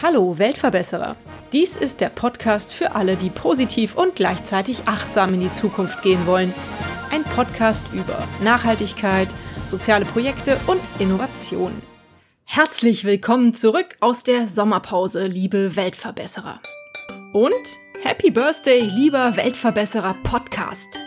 Hallo Weltverbesserer. Dies ist der Podcast für alle, die positiv und gleichzeitig achtsam in die Zukunft gehen wollen. Ein Podcast über Nachhaltigkeit, soziale Projekte und Innovation. Herzlich willkommen zurück aus der Sommerpause, liebe Weltverbesserer. Und Happy Birthday, lieber Weltverbesserer Podcast.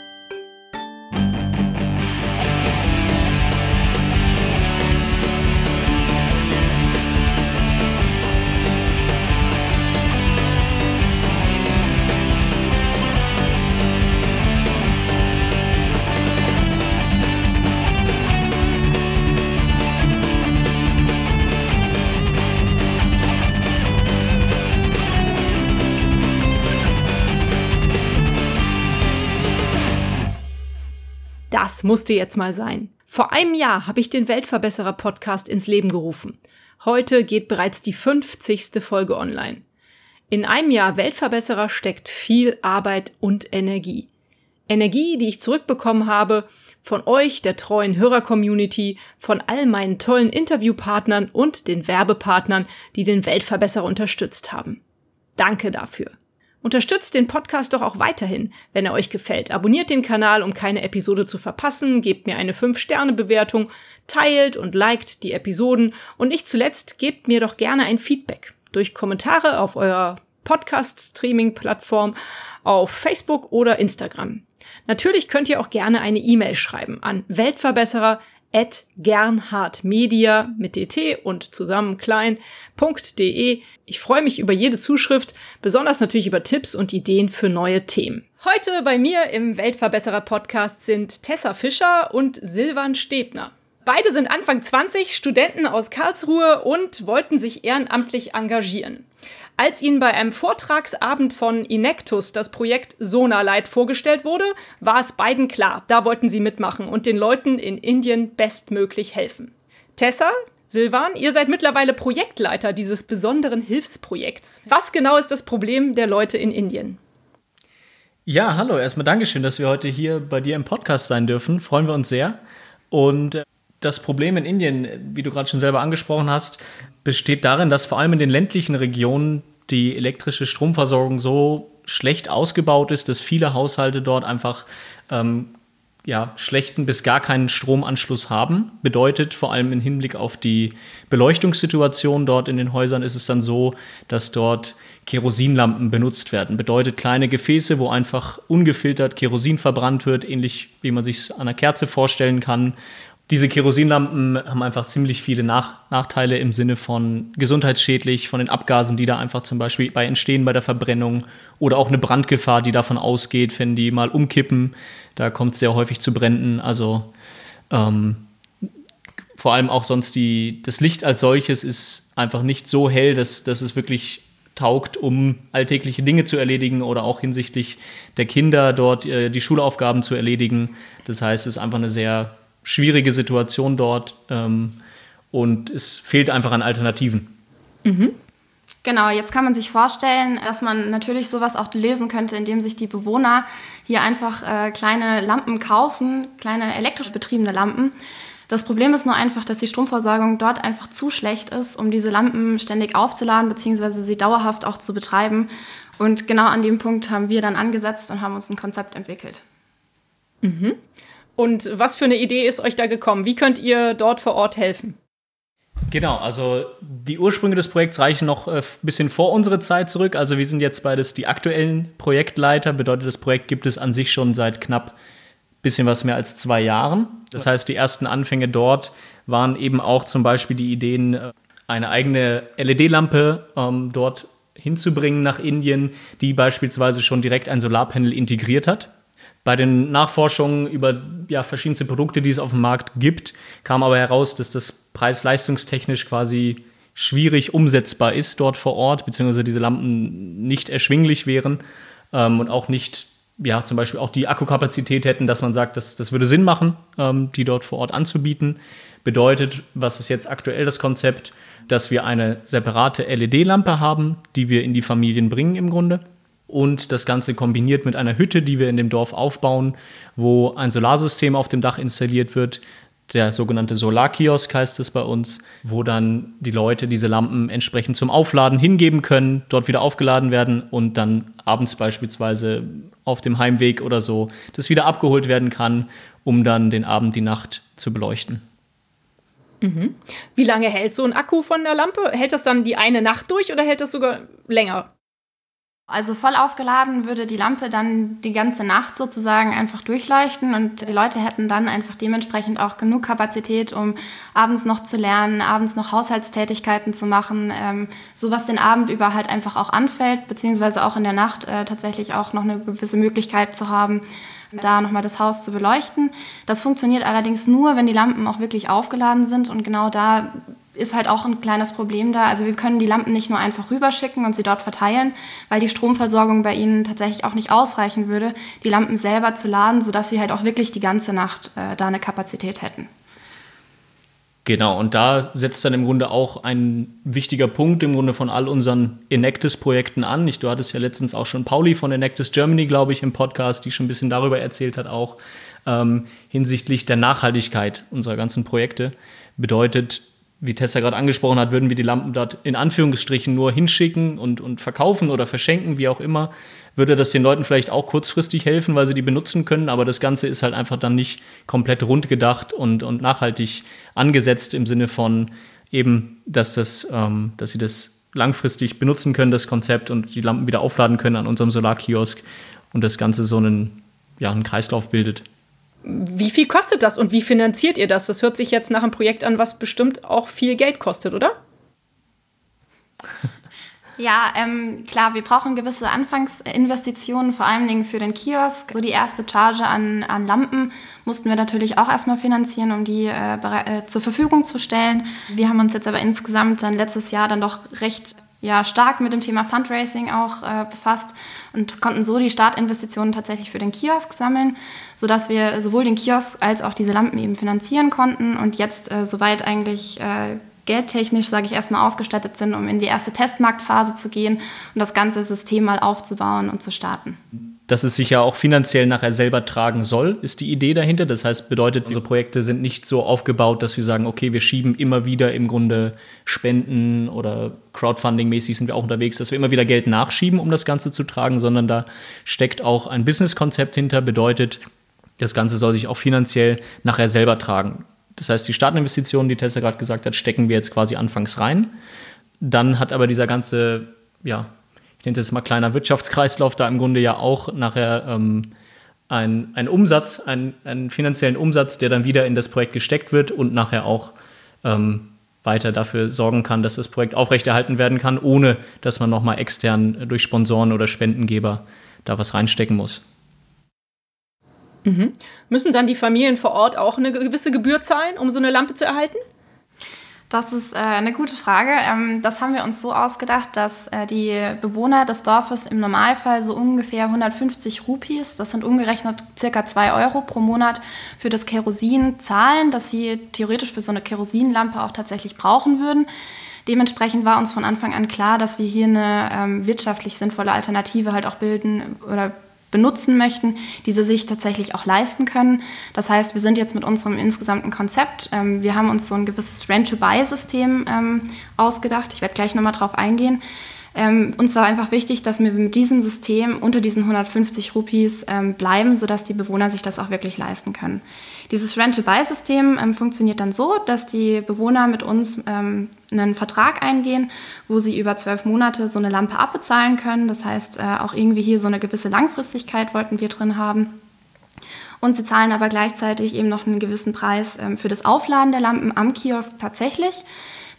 Das musste jetzt mal sein. Vor einem Jahr habe ich den Weltverbesserer Podcast ins Leben gerufen. Heute geht bereits die 50. Folge online. In einem Jahr Weltverbesserer steckt viel Arbeit und Energie. Energie, die ich zurückbekommen habe von euch, der treuen Hörer-Community, von all meinen tollen Interviewpartnern und den Werbepartnern, die den Weltverbesserer unterstützt haben. Danke dafür. Unterstützt den Podcast doch auch weiterhin, wenn er euch gefällt. Abonniert den Kanal, um keine Episode zu verpassen, gebt mir eine 5-Sterne-Bewertung, teilt und liked die Episoden und nicht zuletzt gebt mir doch gerne ein Feedback durch Kommentare auf eurer Podcast-Streaming-Plattform, auf Facebook oder Instagram. Natürlich könnt ihr auch gerne eine E-Mail schreiben an Weltverbesserer at gernhardmedia mit dt und zusammen klein.de. Ich freue mich über jede Zuschrift, besonders natürlich über Tipps und Ideen für neue Themen. Heute bei mir im Weltverbesserer Podcast sind Tessa Fischer und Silvan Stebner. Beide sind Anfang 20, Studenten aus Karlsruhe und wollten sich ehrenamtlich engagieren. Als ihnen bei einem Vortragsabend von Inectus das Projekt Sonalight vorgestellt wurde, war es beiden klar, da wollten sie mitmachen und den Leuten in Indien bestmöglich helfen. Tessa, Silvan, ihr seid mittlerweile Projektleiter dieses besonderen Hilfsprojekts. Was genau ist das Problem der Leute in Indien? Ja, hallo, erstmal Dankeschön, dass wir heute hier bei dir im Podcast sein dürfen. Freuen wir uns sehr. Und äh, das Problem in Indien, wie du gerade schon selber angesprochen hast, besteht darin, dass vor allem in den ländlichen Regionen die elektrische Stromversorgung so schlecht ausgebaut ist, dass viele Haushalte dort einfach ähm, ja, schlechten bis gar keinen Stromanschluss haben. Bedeutet vor allem im Hinblick auf die Beleuchtungssituation dort in den Häusern ist es dann so, dass dort Kerosinlampen benutzt werden. Bedeutet kleine Gefäße, wo einfach ungefiltert Kerosin verbrannt wird, ähnlich wie man sich es an einer Kerze vorstellen kann diese Kerosinlampen haben einfach ziemlich viele Nach Nachteile im Sinne von gesundheitsschädlich, von den Abgasen, die da einfach zum Beispiel bei entstehen bei der Verbrennung oder auch eine Brandgefahr, die davon ausgeht, wenn die mal umkippen. Da kommt es sehr häufig zu Bränden. Also ähm, vor allem auch sonst die, das Licht als solches ist einfach nicht so hell, dass, dass es wirklich taugt, um alltägliche Dinge zu erledigen oder auch hinsichtlich der Kinder dort äh, die Schulaufgaben zu erledigen. Das heißt, es ist einfach eine sehr schwierige Situation dort ähm, und es fehlt einfach an Alternativen. Mhm. Genau, jetzt kann man sich vorstellen, dass man natürlich sowas auch lösen könnte, indem sich die Bewohner hier einfach äh, kleine Lampen kaufen, kleine elektrisch betriebene Lampen. Das Problem ist nur einfach, dass die Stromversorgung dort einfach zu schlecht ist, um diese Lampen ständig aufzuladen bzw. sie dauerhaft auch zu betreiben. Und genau an dem Punkt haben wir dann angesetzt und haben uns ein Konzept entwickelt. Mhm. Und was für eine Idee ist euch da gekommen? Wie könnt ihr dort vor Ort helfen? Genau, also die Ursprünge des Projekts reichen noch ein äh, bisschen vor unsere Zeit zurück. Also wir sind jetzt beides die aktuellen Projektleiter. Bedeutet, das Projekt gibt es an sich schon seit knapp bisschen was mehr als zwei Jahren. Das heißt, die ersten Anfänge dort waren eben auch zum Beispiel die Ideen, äh, eine eigene LED-Lampe ähm, dort hinzubringen nach Indien, die beispielsweise schon direkt ein Solarpanel integriert hat. Bei den Nachforschungen über ja, verschiedenste Produkte, die es auf dem Markt gibt, kam aber heraus, dass das preis-leistungstechnisch quasi schwierig umsetzbar ist dort vor Ort, beziehungsweise diese Lampen nicht erschwinglich wären ähm, und auch nicht, ja, zum Beispiel auch die Akkukapazität hätten, dass man sagt, dass, das würde Sinn machen, ähm, die dort vor Ort anzubieten. Bedeutet, was ist jetzt aktuell das Konzept, dass wir eine separate LED-Lampe haben, die wir in die Familien bringen im Grunde und das Ganze kombiniert mit einer Hütte, die wir in dem Dorf aufbauen, wo ein Solarsystem auf dem Dach installiert wird. Der sogenannte Solarkiosk heißt es bei uns, wo dann die Leute diese Lampen entsprechend zum Aufladen hingeben können, dort wieder aufgeladen werden und dann abends beispielsweise auf dem Heimweg oder so das wieder abgeholt werden kann, um dann den Abend, die Nacht zu beleuchten. Mhm. Wie lange hält so ein Akku von der Lampe? Hält das dann die eine Nacht durch oder hält das sogar länger? Also voll aufgeladen würde die Lampe dann die ganze Nacht sozusagen einfach durchleuchten und die Leute hätten dann einfach dementsprechend auch genug Kapazität, um abends noch zu lernen, abends noch Haushaltstätigkeiten zu machen, ähm, so was den Abend über halt einfach auch anfällt, beziehungsweise auch in der Nacht äh, tatsächlich auch noch eine gewisse Möglichkeit zu haben, da nochmal das Haus zu beleuchten. Das funktioniert allerdings nur, wenn die Lampen auch wirklich aufgeladen sind und genau da ist halt auch ein kleines Problem da. Also wir können die Lampen nicht nur einfach rüberschicken und sie dort verteilen, weil die Stromversorgung bei ihnen tatsächlich auch nicht ausreichen würde, die Lampen selber zu laden, sodass sie halt auch wirklich die ganze Nacht äh, da eine Kapazität hätten. Genau, und da setzt dann im Grunde auch ein wichtiger Punkt im Grunde von all unseren Enactus-Projekten an. Ich, du hattest ja letztens auch schon Pauli von Enactus Germany, glaube ich, im Podcast, die schon ein bisschen darüber erzählt hat, auch ähm, hinsichtlich der Nachhaltigkeit unserer ganzen Projekte. Bedeutet, wie Tessa gerade angesprochen hat, würden wir die Lampen dort in Anführungsstrichen nur hinschicken und, und verkaufen oder verschenken, wie auch immer, würde das den Leuten vielleicht auch kurzfristig helfen, weil sie die benutzen können, aber das Ganze ist halt einfach dann nicht komplett rund gedacht und, und nachhaltig angesetzt im Sinne von eben, dass, das, ähm, dass sie das langfristig benutzen können, das Konzept und die Lampen wieder aufladen können an unserem Solarkiosk und das Ganze so einen, ja, einen Kreislauf bildet. Wie viel kostet das und wie finanziert ihr das? Das hört sich jetzt nach einem Projekt an, was bestimmt auch viel Geld kostet, oder? Ja, ähm, klar, wir brauchen gewisse Anfangsinvestitionen, vor allen Dingen für den Kiosk. So die erste Charge an, an Lampen mussten wir natürlich auch erstmal finanzieren, um die äh, äh, zur Verfügung zu stellen. Wir haben uns jetzt aber insgesamt dann letztes Jahr dann doch recht ja, stark mit dem Thema Fundraising auch äh, befasst und konnten so die Startinvestitionen tatsächlich für den Kiosk sammeln, sodass wir sowohl den Kiosk als auch diese Lampen eben finanzieren konnten und jetzt äh, soweit eigentlich äh, geldtechnisch, sage ich erstmal, ausgestattet sind, um in die erste Testmarktphase zu gehen und das ganze System mal aufzubauen und zu starten dass es sich ja auch finanziell nachher selber tragen soll, ist die Idee dahinter. Das heißt, bedeutet, unsere Projekte sind nicht so aufgebaut, dass wir sagen, okay, wir schieben immer wieder im Grunde Spenden oder Crowdfunding-mäßig sind wir auch unterwegs, dass wir immer wieder Geld nachschieben, um das Ganze zu tragen, sondern da steckt auch ein Businesskonzept hinter, bedeutet, das Ganze soll sich auch finanziell nachher selber tragen. Das heißt, die Startinvestitionen, die Tessa gerade gesagt hat, stecken wir jetzt quasi anfangs rein. Dann hat aber dieser ganze ja, ich nenne es mal kleiner Wirtschaftskreislauf, da im Grunde ja auch nachher ähm, ein, ein Umsatz, ein, einen finanziellen Umsatz, der dann wieder in das Projekt gesteckt wird und nachher auch ähm, weiter dafür sorgen kann, dass das Projekt aufrechterhalten werden kann, ohne dass man nochmal extern durch Sponsoren oder Spendengeber da was reinstecken muss. Mhm. Müssen dann die Familien vor Ort auch eine gewisse Gebühr zahlen, um so eine Lampe zu erhalten? Das ist äh, eine gute Frage. Ähm, das haben wir uns so ausgedacht, dass äh, die Bewohner des Dorfes im Normalfall so ungefähr 150 Rupees, das sind umgerechnet circa 2 Euro pro Monat, für das Kerosin zahlen, das sie theoretisch für so eine Kerosinlampe auch tatsächlich brauchen würden. Dementsprechend war uns von Anfang an klar, dass wir hier eine ähm, wirtschaftlich sinnvolle Alternative halt auch bilden oder benutzen möchten, diese sich tatsächlich auch leisten können. Das heißt, wir sind jetzt mit unserem insgesamten Konzept, ähm, wir haben uns so ein gewisses Rent-to-Buy-System ähm, ausgedacht. Ich werde gleich nochmal drauf eingehen. Ähm, uns war einfach wichtig, dass wir mit diesem System unter diesen 150 Rupees ähm, bleiben, sodass die Bewohner sich das auch wirklich leisten können. Dieses Rent-to-Buy-System ähm, funktioniert dann so, dass die Bewohner mit uns ähm, einen Vertrag eingehen, wo sie über zwölf Monate so eine Lampe abbezahlen können. Das heißt, äh, auch irgendwie hier so eine gewisse Langfristigkeit wollten wir drin haben. Und sie zahlen aber gleichzeitig eben noch einen gewissen Preis ähm, für das Aufladen der Lampen am Kiosk tatsächlich.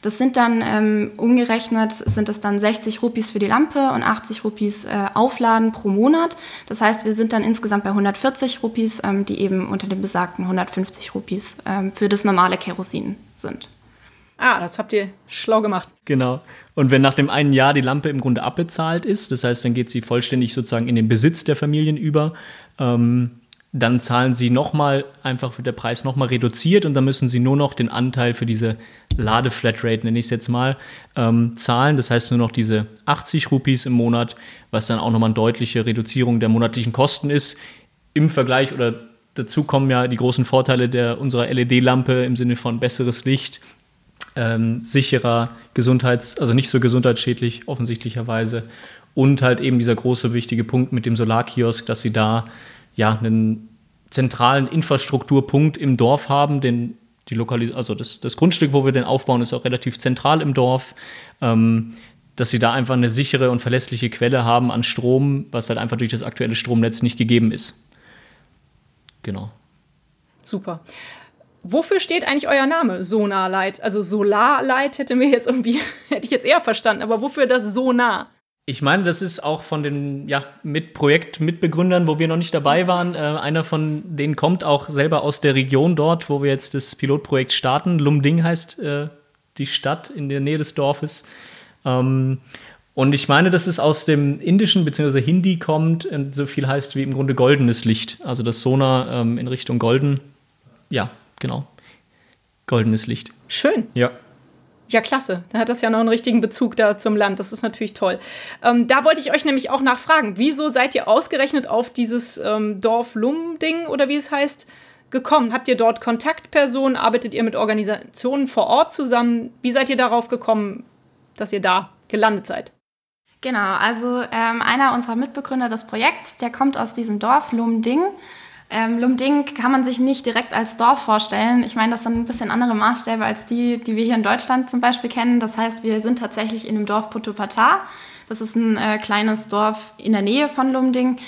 Das sind dann ähm, umgerechnet, sind das dann 60 Rupees für die Lampe und 80 Rupees äh, Aufladen pro Monat. Das heißt, wir sind dann insgesamt bei 140 Rupees, ähm, die eben unter den besagten 150 Rupees ähm, für das normale Kerosin sind. Ah, das habt ihr schlau gemacht. Genau. Und wenn nach dem einen Jahr die Lampe im Grunde abbezahlt ist, das heißt, dann geht sie vollständig sozusagen in den Besitz der Familien über, ähm, dann zahlen sie nochmal, einfach wird der Preis nochmal reduziert und dann müssen sie nur noch den Anteil für diese Ladeflatrate, nenne ich es jetzt mal, ähm, zahlen. Das heißt nur noch diese 80 Rupees im Monat, was dann auch nochmal eine deutliche Reduzierung der monatlichen Kosten ist. Im Vergleich oder dazu kommen ja die großen Vorteile der, unserer LED-Lampe im Sinne von besseres Licht, ähm, sicherer Gesundheits-, also nicht so gesundheitsschädlich offensichtlicherweise. Und halt eben dieser große wichtige Punkt mit dem Solarkiosk, dass sie da ja einen zentralen Infrastrukturpunkt im Dorf haben, den die Lokalis also das, das Grundstück, wo wir den aufbauen, ist auch relativ zentral im Dorf. Ähm, dass sie da einfach eine sichere und verlässliche Quelle haben an Strom, was halt einfach durch das aktuelle Stromnetz nicht gegeben ist. Genau. Super. Wofür steht eigentlich euer Name? Sonarlight. Also Solarlight hätte mir jetzt irgendwie, hätte ich jetzt eher verstanden, aber wofür das Sonar? Ich meine, das ist auch von den ja, mit Projektmitbegründern, wo wir noch nicht dabei waren. Äh, einer von denen kommt auch selber aus der Region dort, wo wir jetzt das Pilotprojekt starten. Lumding heißt äh, die Stadt in der Nähe des Dorfes. Ähm, und ich meine, dass es aus dem Indischen bzw. Hindi kommt und so viel heißt wie im Grunde goldenes Licht. Also das Sonar ähm, in Richtung golden. Ja, genau. Goldenes Licht. Schön. Ja. Ja, klasse. Dann hat das ja noch einen richtigen Bezug da zum Land. Das ist natürlich toll. Ähm, da wollte ich euch nämlich auch nachfragen. Wieso seid ihr ausgerechnet auf dieses ähm, Dorf-Lum-Ding oder wie es heißt gekommen? Habt ihr dort Kontaktpersonen? Arbeitet ihr mit Organisationen vor Ort zusammen? Wie seid ihr darauf gekommen, dass ihr da gelandet seid? Genau, also ähm, einer unserer Mitbegründer des Projekts, der kommt aus diesem Dorf Lumding. Ähm, Lumding kann man sich nicht direkt als Dorf vorstellen. Ich meine, das sind ein bisschen andere Maßstäbe als die, die wir hier in Deutschland zum Beispiel kennen. Das heißt, wir sind tatsächlich in dem Dorf Potopata. Das ist ein äh, kleines Dorf in der Nähe von Lumding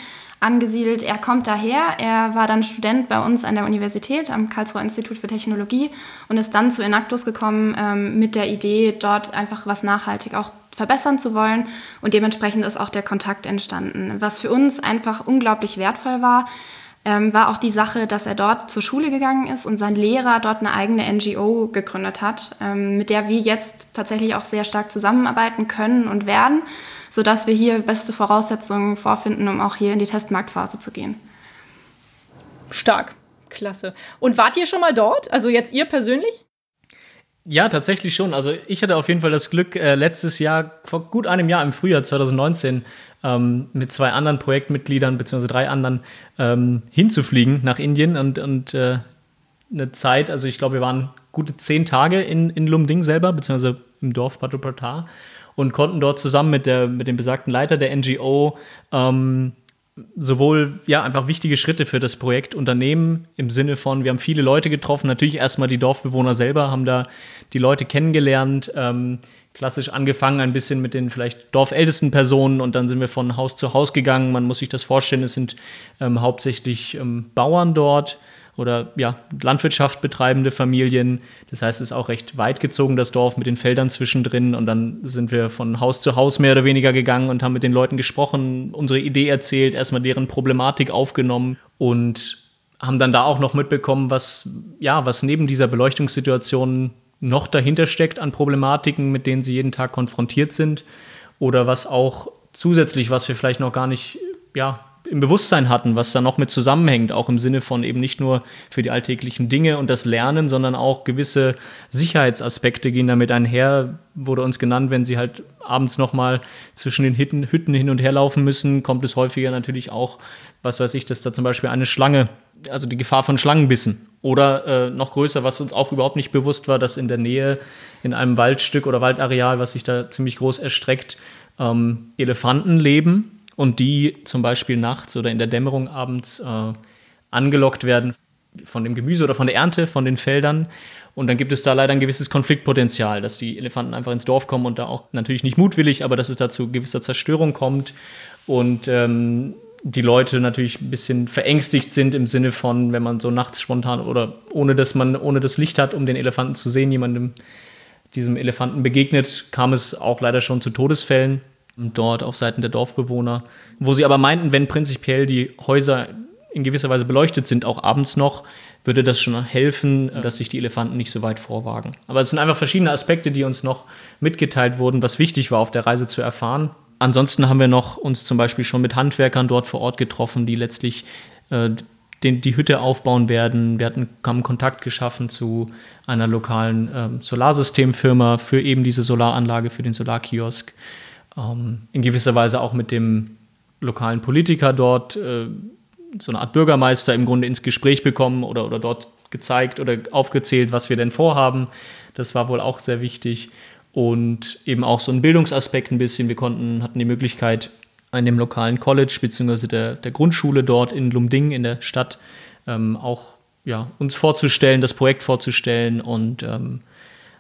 angesiedelt. Er kommt daher. Er war dann Student bei uns an der Universität am Karlsruher Institut für Technologie und ist dann zu Enactus gekommen ähm, mit der Idee, dort einfach was nachhaltig auch verbessern zu wollen. Und dementsprechend ist auch der Kontakt entstanden. Was für uns einfach unglaublich wertvoll war, ähm, war auch die Sache, dass er dort zur Schule gegangen ist und sein Lehrer dort eine eigene NGO gegründet hat, ähm, mit der wir jetzt tatsächlich auch sehr stark zusammenarbeiten können und werden, sodass wir hier beste Voraussetzungen vorfinden, um auch hier in die Testmarktphase zu gehen. Stark, klasse. Und wart ihr schon mal dort? Also jetzt ihr persönlich? Ja, tatsächlich schon. Also ich hatte auf jeden Fall das Glück, äh, letztes Jahr, vor gut einem Jahr im Frühjahr 2019, ähm, mit zwei anderen Projektmitgliedern, beziehungsweise drei anderen, ähm, hinzufliegen nach Indien und, und äh, eine Zeit, also ich glaube, wir waren gute zehn Tage in, in Lumding selber, beziehungsweise im Dorf Patopratar und konnten dort zusammen mit, der, mit dem besagten Leiter der NGO ähm, sowohl ja einfach wichtige Schritte für das Projekt unternehmen im Sinne von, wir haben viele Leute getroffen, natürlich erstmal die Dorfbewohner selber, haben da die Leute kennengelernt, ähm, klassisch angefangen ein bisschen mit den vielleicht dorfältesten Personen und dann sind wir von Haus zu Haus gegangen. Man muss sich das vorstellen, es sind ähm, hauptsächlich ähm, Bauern dort oder ja, Landwirtschaft betreibende Familien. Das heißt, es ist auch recht weit gezogen, das Dorf mit den Feldern zwischendrin. Und dann sind wir von Haus zu Haus mehr oder weniger gegangen und haben mit den Leuten gesprochen, unsere Idee erzählt, erstmal deren Problematik aufgenommen und haben dann da auch noch mitbekommen, was, ja, was neben dieser Beleuchtungssituation noch dahinter steckt an Problematiken, mit denen sie jeden Tag konfrontiert sind oder was auch zusätzlich, was wir vielleicht noch gar nicht ja, im Bewusstsein hatten, was da noch mit zusammenhängt, auch im Sinne von eben nicht nur für die alltäglichen Dinge und das Lernen, sondern auch gewisse Sicherheitsaspekte gehen damit einher, wurde uns genannt, wenn sie halt abends nochmal zwischen den Hütten, Hütten hin und her laufen müssen, kommt es häufiger natürlich auch, was weiß ich, dass da zum Beispiel eine Schlange, also die Gefahr von Schlangenbissen oder äh, noch größer, was uns auch überhaupt nicht bewusst war, dass in der Nähe in einem Waldstück oder Waldareal, was sich da ziemlich groß erstreckt, ähm, Elefanten leben und die zum Beispiel nachts oder in der Dämmerung abends äh, angelockt werden von dem Gemüse oder von der Ernte, von den Feldern. Und dann gibt es da leider ein gewisses Konfliktpotenzial, dass die Elefanten einfach ins Dorf kommen und da auch natürlich nicht mutwillig, aber dass es da zu gewisser Zerstörung kommt und ähm, die Leute natürlich ein bisschen verängstigt sind im Sinne von, wenn man so nachts spontan oder ohne dass man ohne das Licht hat, um den Elefanten zu sehen, jemandem diesem Elefanten begegnet, kam es auch leider schon zu Todesfällen dort auf Seiten der Dorfbewohner, wo sie aber meinten, wenn prinzipiell die Häuser in gewisser Weise beleuchtet sind, auch abends noch, würde das schon helfen, dass sich die Elefanten nicht so weit vorwagen. Aber es sind einfach verschiedene Aspekte, die uns noch mitgeteilt wurden, was wichtig war auf der Reise zu erfahren. Ansonsten haben wir noch uns zum Beispiel schon mit Handwerkern dort vor Ort getroffen, die letztlich äh, die Hütte aufbauen werden. Wir hatten, haben Kontakt geschaffen zu einer lokalen ähm, Solarsystemfirma für eben diese Solaranlage, für den Solarkiosk. Ähm, in gewisser Weise auch mit dem lokalen Politiker dort, äh, so eine Art Bürgermeister im Grunde ins Gespräch bekommen oder, oder dort gezeigt oder aufgezählt, was wir denn vorhaben. Das war wohl auch sehr wichtig. Und eben auch so ein Bildungsaspekt ein bisschen. Wir konnten, hatten die Möglichkeit, an dem lokalen College bzw. Der, der Grundschule dort in Lumding in der Stadt ähm, auch ja, uns vorzustellen, das Projekt vorzustellen und ähm,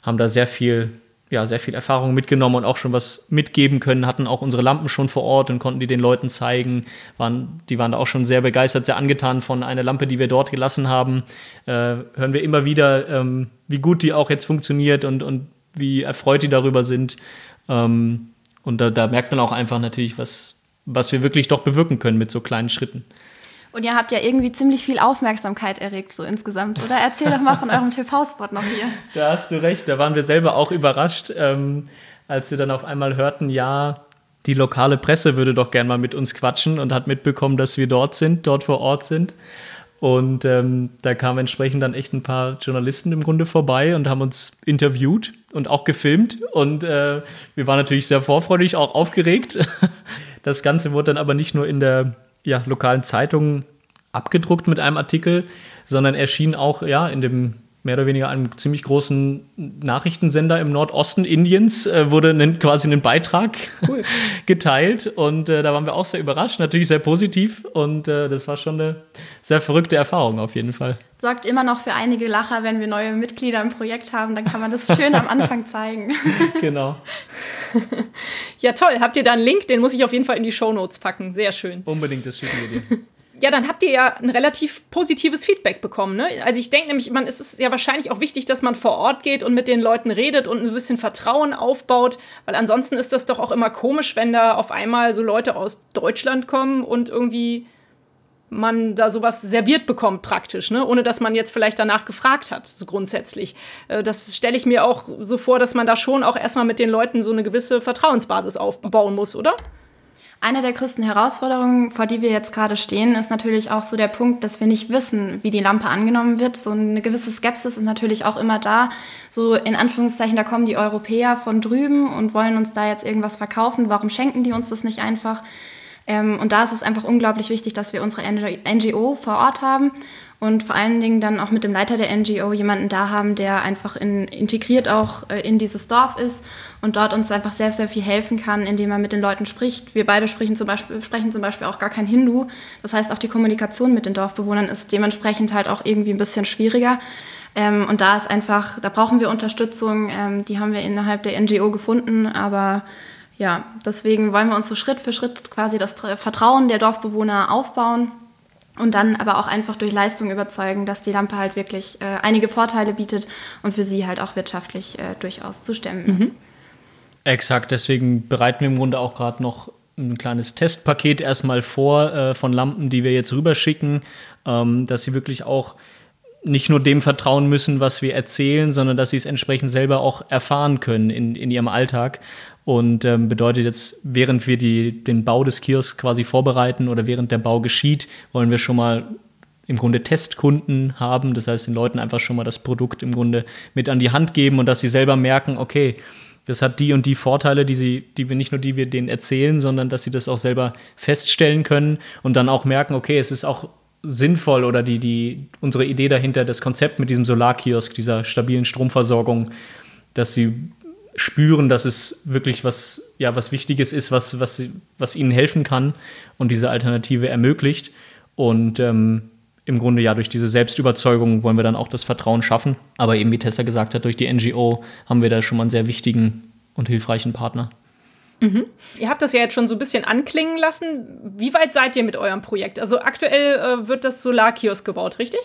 haben da sehr viel, ja, sehr viel Erfahrung mitgenommen und auch schon was mitgeben können, hatten auch unsere Lampen schon vor Ort und konnten die den Leuten zeigen. Waren, die waren da auch schon sehr begeistert, sehr angetan von einer Lampe, die wir dort gelassen haben. Äh, hören wir immer wieder, ähm, wie gut die auch jetzt funktioniert und, und wie erfreut die darüber sind. Ähm, und da, da merkt man auch einfach natürlich, was, was wir wirklich doch bewirken können mit so kleinen Schritten. Und ihr habt ja irgendwie ziemlich viel Aufmerksamkeit erregt, so insgesamt, oder? Erzähl doch mal von eurem TV-Spot noch hier. Da hast du recht, da waren wir selber auch überrascht, ähm, als wir dann auf einmal hörten, ja, die lokale Presse würde doch gern mal mit uns quatschen und hat mitbekommen, dass wir dort sind, dort vor Ort sind. Und ähm, da kamen entsprechend dann echt ein paar Journalisten im Grunde vorbei und haben uns interviewt und auch gefilmt. Und äh, wir waren natürlich sehr vorfreudig, auch aufgeregt. Das Ganze wurde dann aber nicht nur in der ja, lokalen Zeitung abgedruckt mit einem Artikel, sondern erschien auch ja, in dem mehr oder weniger einem ziemlich großen Nachrichtensender im Nordosten Indiens äh, wurde einen, quasi ein Beitrag cool. geteilt und äh, da waren wir auch sehr überrascht, natürlich sehr positiv und äh, das war schon eine sehr verrückte Erfahrung auf jeden Fall. Sorgt immer noch für einige Lacher, wenn wir neue Mitglieder im Projekt haben, dann kann man das schön am Anfang zeigen. genau. ja, toll. Habt ihr da einen Link? Den muss ich auf jeden Fall in die Show Notes packen. Sehr schön. Unbedingt, das schicken wir dir. ja, dann habt ihr ja ein relativ positives Feedback bekommen. Ne? Also ich denke nämlich, man ist es ja wahrscheinlich auch wichtig, dass man vor Ort geht und mit den Leuten redet und ein bisschen Vertrauen aufbaut, weil ansonsten ist das doch auch immer komisch, wenn da auf einmal so Leute aus Deutschland kommen und irgendwie man da sowas serviert bekommt praktisch, ne? ohne dass man jetzt vielleicht danach gefragt hat, so grundsätzlich. Äh, das stelle ich mir auch so vor, dass man da schon auch erstmal mit den Leuten so eine gewisse Vertrauensbasis aufbauen muss, oder? Eine der größten Herausforderungen, vor die wir jetzt gerade stehen, ist natürlich auch so der Punkt, dass wir nicht wissen, wie die Lampe angenommen wird. So eine gewisse Skepsis ist natürlich auch immer da. So in Anführungszeichen, da kommen die Europäer von drüben und wollen uns da jetzt irgendwas verkaufen. Warum schenken die uns das nicht einfach? Ähm, und da ist es einfach unglaublich wichtig, dass wir unsere NGO vor Ort haben und vor allen Dingen dann auch mit dem Leiter der NGO jemanden da haben, der einfach in, integriert auch äh, in dieses Dorf ist und dort uns einfach sehr, sehr viel helfen kann, indem er mit den Leuten spricht. Wir beide sprechen zum Beispiel, sprechen zum Beispiel auch gar kein Hindu. Das heißt, auch die Kommunikation mit den Dorfbewohnern ist dementsprechend halt auch irgendwie ein bisschen schwieriger. Ähm, und da ist einfach, da brauchen wir Unterstützung. Ähm, die haben wir innerhalb der NGO gefunden, aber ja, deswegen wollen wir uns so Schritt für Schritt quasi das Vertrauen der Dorfbewohner aufbauen und dann aber auch einfach durch Leistung überzeugen, dass die Lampe halt wirklich äh, einige Vorteile bietet und für sie halt auch wirtschaftlich äh, durchaus zu stemmen ist. Mhm. Exakt, deswegen bereiten wir im Grunde auch gerade noch ein kleines Testpaket erstmal vor äh, von Lampen, die wir jetzt rüberschicken, ähm, dass sie wirklich auch nicht nur dem vertrauen müssen, was wir erzählen, sondern dass sie es entsprechend selber auch erfahren können in, in ihrem Alltag. Und ähm, bedeutet jetzt, während wir die, den Bau des Kiosks quasi vorbereiten oder während der Bau geschieht, wollen wir schon mal im Grunde Testkunden haben. Das heißt, den Leuten einfach schon mal das Produkt im Grunde mit an die Hand geben und dass sie selber merken, okay, das hat die und die Vorteile, die sie, die wir nicht nur die wir denen erzählen, sondern dass sie das auch selber feststellen können und dann auch merken, okay, es ist auch sinnvoll oder die, die, unsere Idee dahinter, das Konzept mit diesem Solarkiosk, dieser stabilen Stromversorgung, dass sie spüren, dass es wirklich was, ja, was Wichtiges ist, was, was, was ihnen helfen kann und diese Alternative ermöglicht. Und ähm, im Grunde ja durch diese Selbstüberzeugung wollen wir dann auch das Vertrauen schaffen. Aber eben wie Tessa gesagt hat, durch die NGO haben wir da schon mal einen sehr wichtigen und hilfreichen Partner. Mhm. Ihr habt das ja jetzt schon so ein bisschen anklingen lassen. Wie weit seid ihr mit eurem Projekt? Also aktuell äh, wird das Solarkiosk gebaut, richtig?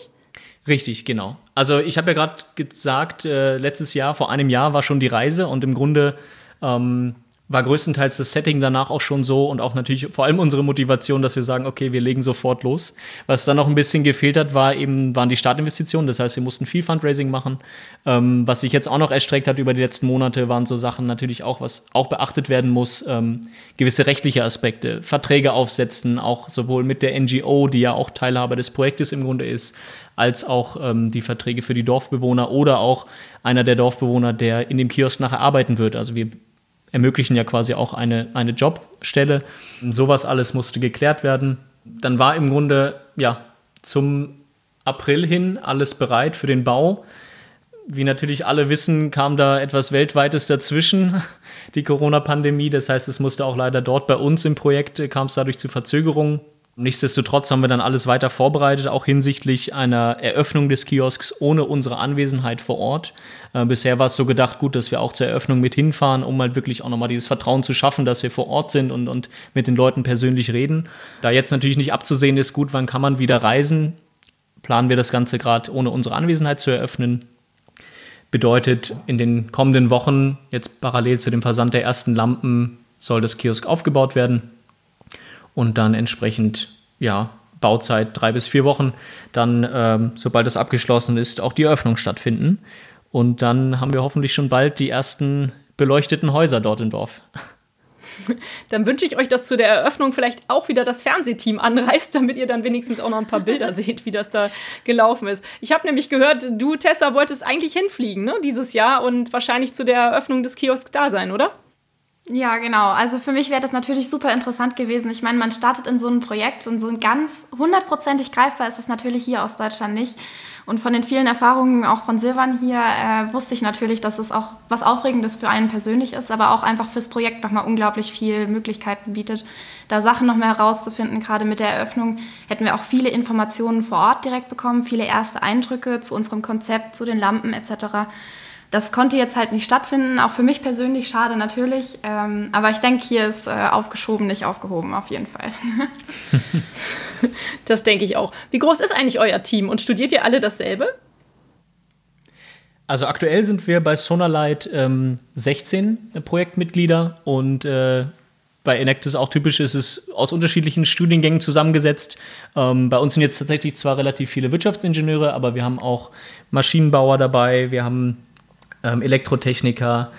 Richtig, genau. Also ich habe ja gerade gesagt, äh, letztes Jahr, vor einem Jahr war schon die Reise und im Grunde ähm, war größtenteils das Setting danach auch schon so und auch natürlich vor allem unsere Motivation, dass wir sagen, okay, wir legen sofort los. Was dann noch ein bisschen gefehlt hat, war eben, waren die Startinvestitionen. Das heißt, wir mussten viel Fundraising machen. Ähm, was sich jetzt auch noch erstreckt hat über die letzten Monate, waren so Sachen natürlich auch, was auch beachtet werden muss, ähm, gewisse rechtliche Aspekte, Verträge aufsetzen, auch sowohl mit der NGO, die ja auch Teilhaber des Projektes im Grunde ist, als auch ähm, die Verträge für die Dorfbewohner oder auch einer der Dorfbewohner, der in dem Kiosk nachher arbeiten wird. Also wir ermöglichen ja quasi auch eine, eine Jobstelle. Sowas alles musste geklärt werden. Dann war im Grunde ja zum April hin alles bereit für den Bau. Wie natürlich alle wissen, kam da etwas Weltweites dazwischen, die Corona-Pandemie. Das heißt, es musste auch leider dort bei uns im Projekt, kam es dadurch zu Verzögerungen. Nichtsdestotrotz haben wir dann alles weiter vorbereitet, auch hinsichtlich einer Eröffnung des Kiosks ohne unsere Anwesenheit vor Ort. Äh, bisher war es so gedacht, gut, dass wir auch zur Eröffnung mit hinfahren, um halt wirklich auch nochmal dieses Vertrauen zu schaffen, dass wir vor Ort sind und, und mit den Leuten persönlich reden. Da jetzt natürlich nicht abzusehen ist, gut, wann kann man wieder reisen, planen wir das Ganze gerade ohne unsere Anwesenheit zu eröffnen. Bedeutet, in den kommenden Wochen, jetzt parallel zu dem Versand der ersten Lampen, soll das Kiosk aufgebaut werden und dann entsprechend, ja, Bauzeit drei bis vier Wochen, dann, ähm, sobald es abgeschlossen ist, auch die Eröffnung stattfinden. Und dann haben wir hoffentlich schon bald die ersten beleuchteten Häuser dort im Dorf. Dann wünsche ich euch, dass zu der Eröffnung vielleicht auch wieder das Fernsehteam anreist, damit ihr dann wenigstens auch noch ein paar Bilder seht, wie das da gelaufen ist. Ich habe nämlich gehört, du, Tessa, wolltest eigentlich hinfliegen, ne, dieses Jahr und wahrscheinlich zu der Eröffnung des Kiosks da sein, oder? Ja, genau. Also für mich wäre das natürlich super interessant gewesen. Ich meine, man startet in so einem Projekt und so ein ganz hundertprozentig greifbar ist es natürlich hier aus Deutschland nicht. Und von den vielen Erfahrungen auch von Silvan hier äh, wusste ich natürlich, dass es auch was Aufregendes für einen persönlich ist, aber auch einfach fürs Projekt nochmal unglaublich viel Möglichkeiten bietet, da Sachen noch mehr herauszufinden. Gerade mit der Eröffnung hätten wir auch viele Informationen vor Ort direkt bekommen, viele erste Eindrücke zu unserem Konzept, zu den Lampen etc. Das konnte jetzt halt nicht stattfinden, auch für mich persönlich schade natürlich. Ähm, aber ich denke, hier ist äh, aufgeschoben, nicht aufgehoben, auf jeden Fall. das denke ich auch. Wie groß ist eigentlich euer Team und studiert ihr alle dasselbe? Also aktuell sind wir bei Sonalight ähm, 16 Projektmitglieder und äh, bei Enactus auch typisch ist es aus unterschiedlichen Studiengängen zusammengesetzt. Ähm, bei uns sind jetzt tatsächlich zwar relativ viele Wirtschaftsingenieure, aber wir haben auch Maschinenbauer dabei, wir haben ähm, Elektrotechniker,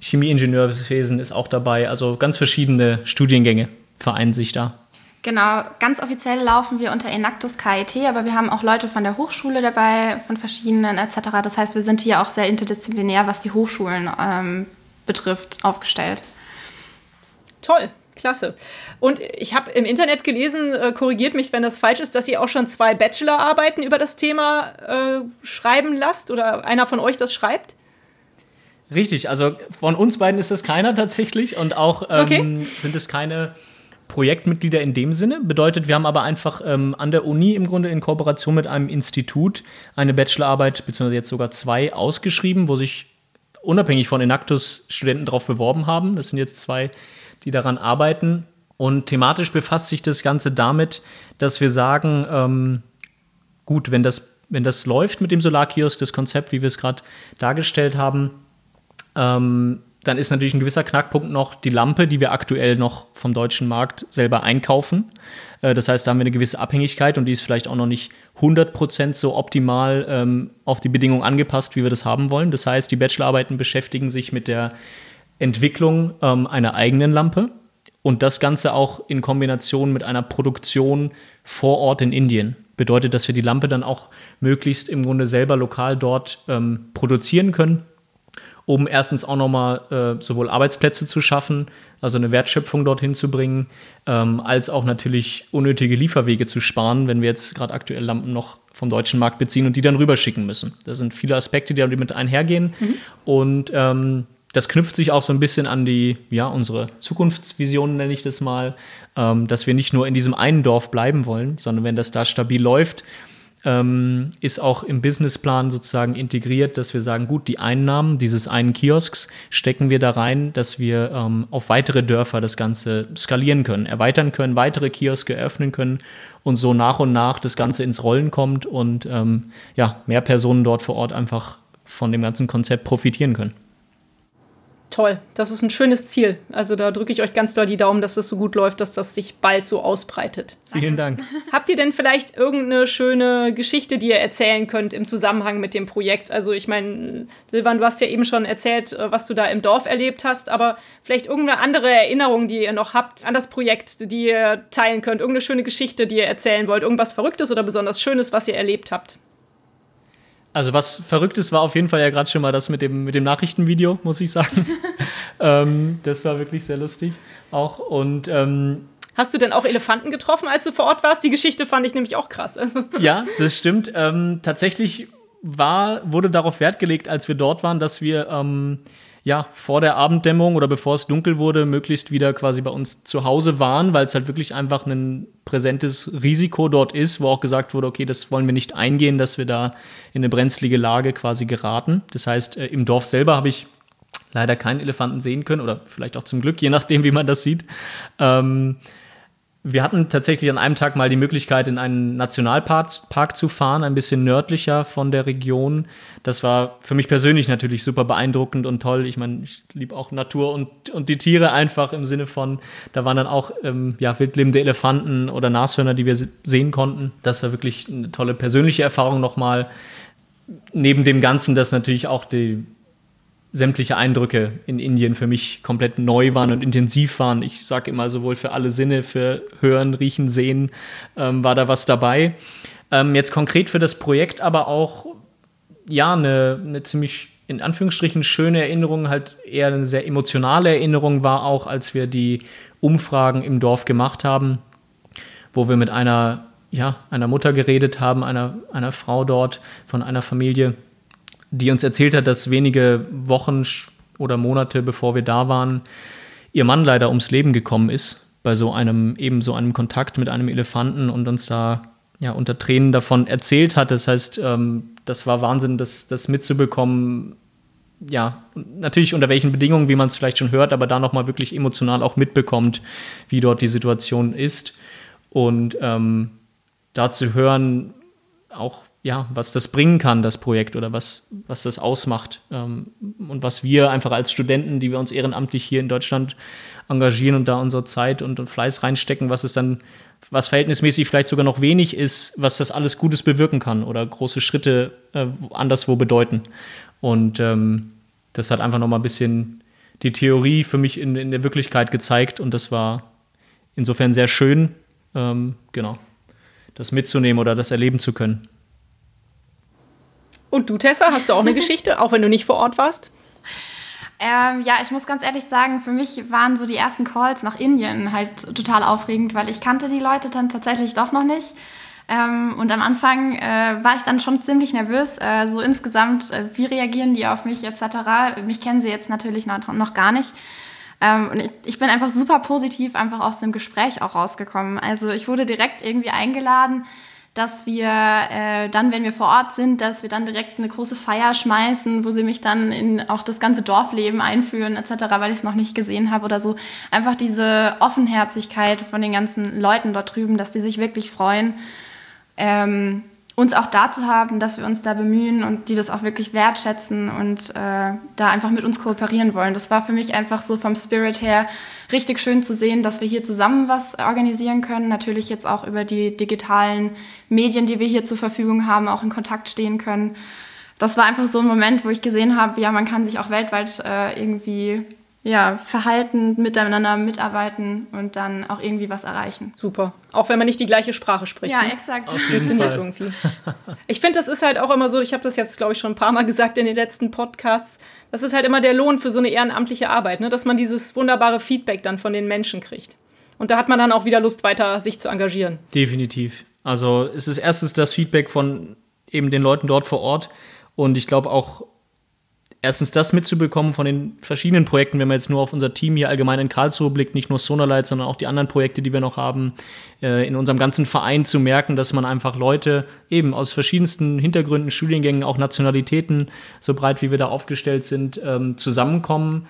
Chemieingenieurwesen ist auch dabei. Also ganz verschiedene Studiengänge vereinen sich da. Genau, ganz offiziell laufen wir unter Enactus KIT, aber wir haben auch Leute von der Hochschule dabei, von verschiedenen etc. Das heißt, wir sind hier auch sehr interdisziplinär, was die Hochschulen ähm, betrifft, aufgestellt. Toll, klasse. Und ich habe im Internet gelesen, äh, korrigiert mich, wenn das falsch ist, dass ihr auch schon zwei Bachelorarbeiten über das Thema äh, schreiben lasst oder einer von euch das schreibt. Richtig, also von uns beiden ist das keiner tatsächlich und auch ähm, okay. sind es keine Projektmitglieder in dem Sinne. Bedeutet, wir haben aber einfach ähm, an der Uni im Grunde in Kooperation mit einem Institut eine Bachelorarbeit, beziehungsweise jetzt sogar zwei, ausgeschrieben, wo sich unabhängig von Enactus Studenten darauf beworben haben. Das sind jetzt zwei, die daran arbeiten. Und thematisch befasst sich das Ganze damit, dass wir sagen, ähm, gut, wenn das, wenn das läuft mit dem Solarkiosk, das Konzept, wie wir es gerade dargestellt haben, ähm, dann ist natürlich ein gewisser Knackpunkt noch die Lampe, die wir aktuell noch vom deutschen Markt selber einkaufen. Äh, das heißt, da haben wir eine gewisse Abhängigkeit und die ist vielleicht auch noch nicht 100% so optimal ähm, auf die Bedingungen angepasst, wie wir das haben wollen. Das heißt, die Bachelorarbeiten beschäftigen sich mit der Entwicklung ähm, einer eigenen Lampe und das Ganze auch in Kombination mit einer Produktion vor Ort in Indien. Bedeutet, dass wir die Lampe dann auch möglichst im Grunde selber lokal dort ähm, produzieren können um erstens auch nochmal äh, sowohl Arbeitsplätze zu schaffen, also eine Wertschöpfung dorthin zu bringen, ähm, als auch natürlich unnötige Lieferwege zu sparen, wenn wir jetzt gerade aktuell Lampen noch vom deutschen Markt beziehen und die dann rüberschicken müssen. Das sind viele Aspekte, die damit einhergehen. Mhm. Und ähm, das knüpft sich auch so ein bisschen an die, ja, unsere Zukunftsvision, nenne ich das mal, ähm, dass wir nicht nur in diesem einen Dorf bleiben wollen, sondern wenn das da stabil läuft, ähm, ist auch im Businessplan sozusagen integriert, dass wir sagen, gut, die Einnahmen dieses einen Kiosks stecken wir da rein, dass wir ähm, auf weitere Dörfer das Ganze skalieren können, erweitern können, weitere Kioske eröffnen können und so nach und nach das Ganze ins Rollen kommt und ähm, ja, mehr Personen dort vor Ort einfach von dem ganzen Konzept profitieren können. Toll, das ist ein schönes Ziel. Also da drücke ich euch ganz doll die Daumen, dass das so gut läuft, dass das sich bald so ausbreitet. Vielen Dank. Habt ihr denn vielleicht irgendeine schöne Geschichte, die ihr erzählen könnt im Zusammenhang mit dem Projekt? Also ich meine, Silvan, du hast ja eben schon erzählt, äh, was du da im Dorf erlebt hast, aber vielleicht irgendeine andere Erinnerung, die ihr noch habt an das Projekt, die ihr teilen könnt, irgendeine schöne Geschichte, die ihr erzählen wollt, irgendwas Verrücktes oder besonders Schönes, was ihr erlebt habt. Also was Verrücktes war auf jeden Fall ja gerade schon mal das mit dem, mit dem Nachrichtenvideo, muss ich sagen. ähm, das war wirklich sehr lustig auch. Und ähm, Hast du denn auch Elefanten getroffen, als du vor Ort warst? Die Geschichte fand ich nämlich auch krass. Also. Ja, das stimmt. Ähm, tatsächlich war, wurde darauf Wert gelegt, als wir dort waren, dass wir ähm, ja, vor der Abenddämmerung oder bevor es dunkel wurde, möglichst wieder quasi bei uns zu Hause waren, weil es halt wirklich einfach ein präsentes Risiko dort ist, wo auch gesagt wurde, okay, das wollen wir nicht eingehen, dass wir da in eine brenzlige Lage quasi geraten. Das heißt, äh, im Dorf selber habe ich leider keinen Elefanten sehen können oder vielleicht auch zum Glück, je nachdem, wie man das sieht. Ähm, wir hatten tatsächlich an einem Tag mal die Möglichkeit, in einen Nationalpark Park zu fahren, ein bisschen nördlicher von der Region. Das war für mich persönlich natürlich super beeindruckend und toll. Ich meine, ich liebe auch Natur und, und die Tiere einfach im Sinne von, da waren dann auch ähm, ja, wildlebende Elefanten oder Nashörner, die wir sehen konnten. Das war wirklich eine tolle persönliche Erfahrung nochmal. Neben dem Ganzen, dass natürlich auch die sämtliche Eindrücke in Indien für mich komplett neu waren und intensiv waren. Ich sage immer, sowohl für alle Sinne, für Hören, Riechen, Sehen ähm, war da was dabei. Ähm, jetzt konkret für das Projekt aber auch, ja, eine, eine ziemlich in Anführungsstrichen schöne Erinnerung, halt eher eine sehr emotionale Erinnerung war auch, als wir die Umfragen im Dorf gemacht haben, wo wir mit einer, ja, einer Mutter geredet haben, einer, einer Frau dort von einer Familie, die uns erzählt hat, dass wenige Wochen oder Monate bevor wir da waren, ihr Mann leider ums Leben gekommen ist bei so einem eben so einem Kontakt mit einem Elefanten und uns da ja unter Tränen davon erzählt hat. Das heißt, ähm, das war Wahnsinn, das, das mitzubekommen. Ja, natürlich unter welchen Bedingungen, wie man es vielleicht schon hört, aber da nochmal wirklich emotional auch mitbekommt, wie dort die Situation ist. Und ähm, da zu hören, auch ja, was das bringen kann, das Projekt oder was, was das ausmacht. Ähm, und was wir einfach als Studenten, die wir uns ehrenamtlich hier in Deutschland engagieren und da unsere Zeit und, und Fleiß reinstecken, was es dann, was verhältnismäßig vielleicht sogar noch wenig ist, was das alles Gutes bewirken kann oder große Schritte äh, anderswo bedeuten. Und ähm, das hat einfach nochmal ein bisschen die Theorie für mich in, in der Wirklichkeit gezeigt und das war insofern sehr schön, ähm, genau, das mitzunehmen oder das erleben zu können. Und du, Tessa, hast du auch eine Geschichte, auch wenn du nicht vor Ort warst? Ähm, ja, ich muss ganz ehrlich sagen, für mich waren so die ersten Calls nach Indien halt total aufregend, weil ich kannte die Leute dann tatsächlich doch noch nicht. Ähm, und am Anfang äh, war ich dann schon ziemlich nervös, äh, so insgesamt, äh, wie reagieren die auf mich etc. Mich kennen sie jetzt natürlich noch, noch gar nicht. Ähm, und ich, ich, bin einfach super positiv einfach aus dem Gespräch auch rausgekommen. Also ich wurde direkt irgendwie eingeladen dass wir äh, dann, wenn wir vor Ort sind, dass wir dann direkt eine große Feier schmeißen, wo sie mich dann in auch das ganze Dorfleben einführen etc., weil ich es noch nicht gesehen habe oder so. Einfach diese Offenherzigkeit von den ganzen Leuten dort drüben, dass die sich wirklich freuen. Ähm, uns auch da zu haben, dass wir uns da bemühen und die das auch wirklich wertschätzen und äh, da einfach mit uns kooperieren wollen. Das war für mich einfach so vom Spirit her richtig schön zu sehen, dass wir hier zusammen was organisieren können. Natürlich jetzt auch über die digitalen Medien, die wir hier zur Verfügung haben, auch in Kontakt stehen können. Das war einfach so ein Moment, wo ich gesehen habe, ja, man kann sich auch weltweit äh, irgendwie ja, verhalten, miteinander mitarbeiten und dann auch irgendwie was erreichen. Super. Auch wenn man nicht die gleiche Sprache spricht. Ja, ne? exakt. Funktioniert irgendwie. Ich finde, das ist halt auch immer so, ich habe das jetzt, glaube ich, schon ein paar Mal gesagt in den letzten Podcasts, das ist halt immer der Lohn für so eine ehrenamtliche Arbeit, ne? dass man dieses wunderbare Feedback dann von den Menschen kriegt. Und da hat man dann auch wieder Lust, weiter sich zu engagieren. Definitiv. Also es ist erstens das Feedback von eben den Leuten dort vor Ort. Und ich glaube auch erstens das mitzubekommen von den verschiedenen Projekten, wenn man jetzt nur auf unser Team hier allgemein in Karlsruhe blickt, nicht nur Sonalight, sondern auch die anderen Projekte, die wir noch haben, äh, in unserem ganzen Verein zu merken, dass man einfach Leute eben aus verschiedensten Hintergründen, Studiengängen, auch Nationalitäten, so breit wie wir da aufgestellt sind, ähm, zusammenkommen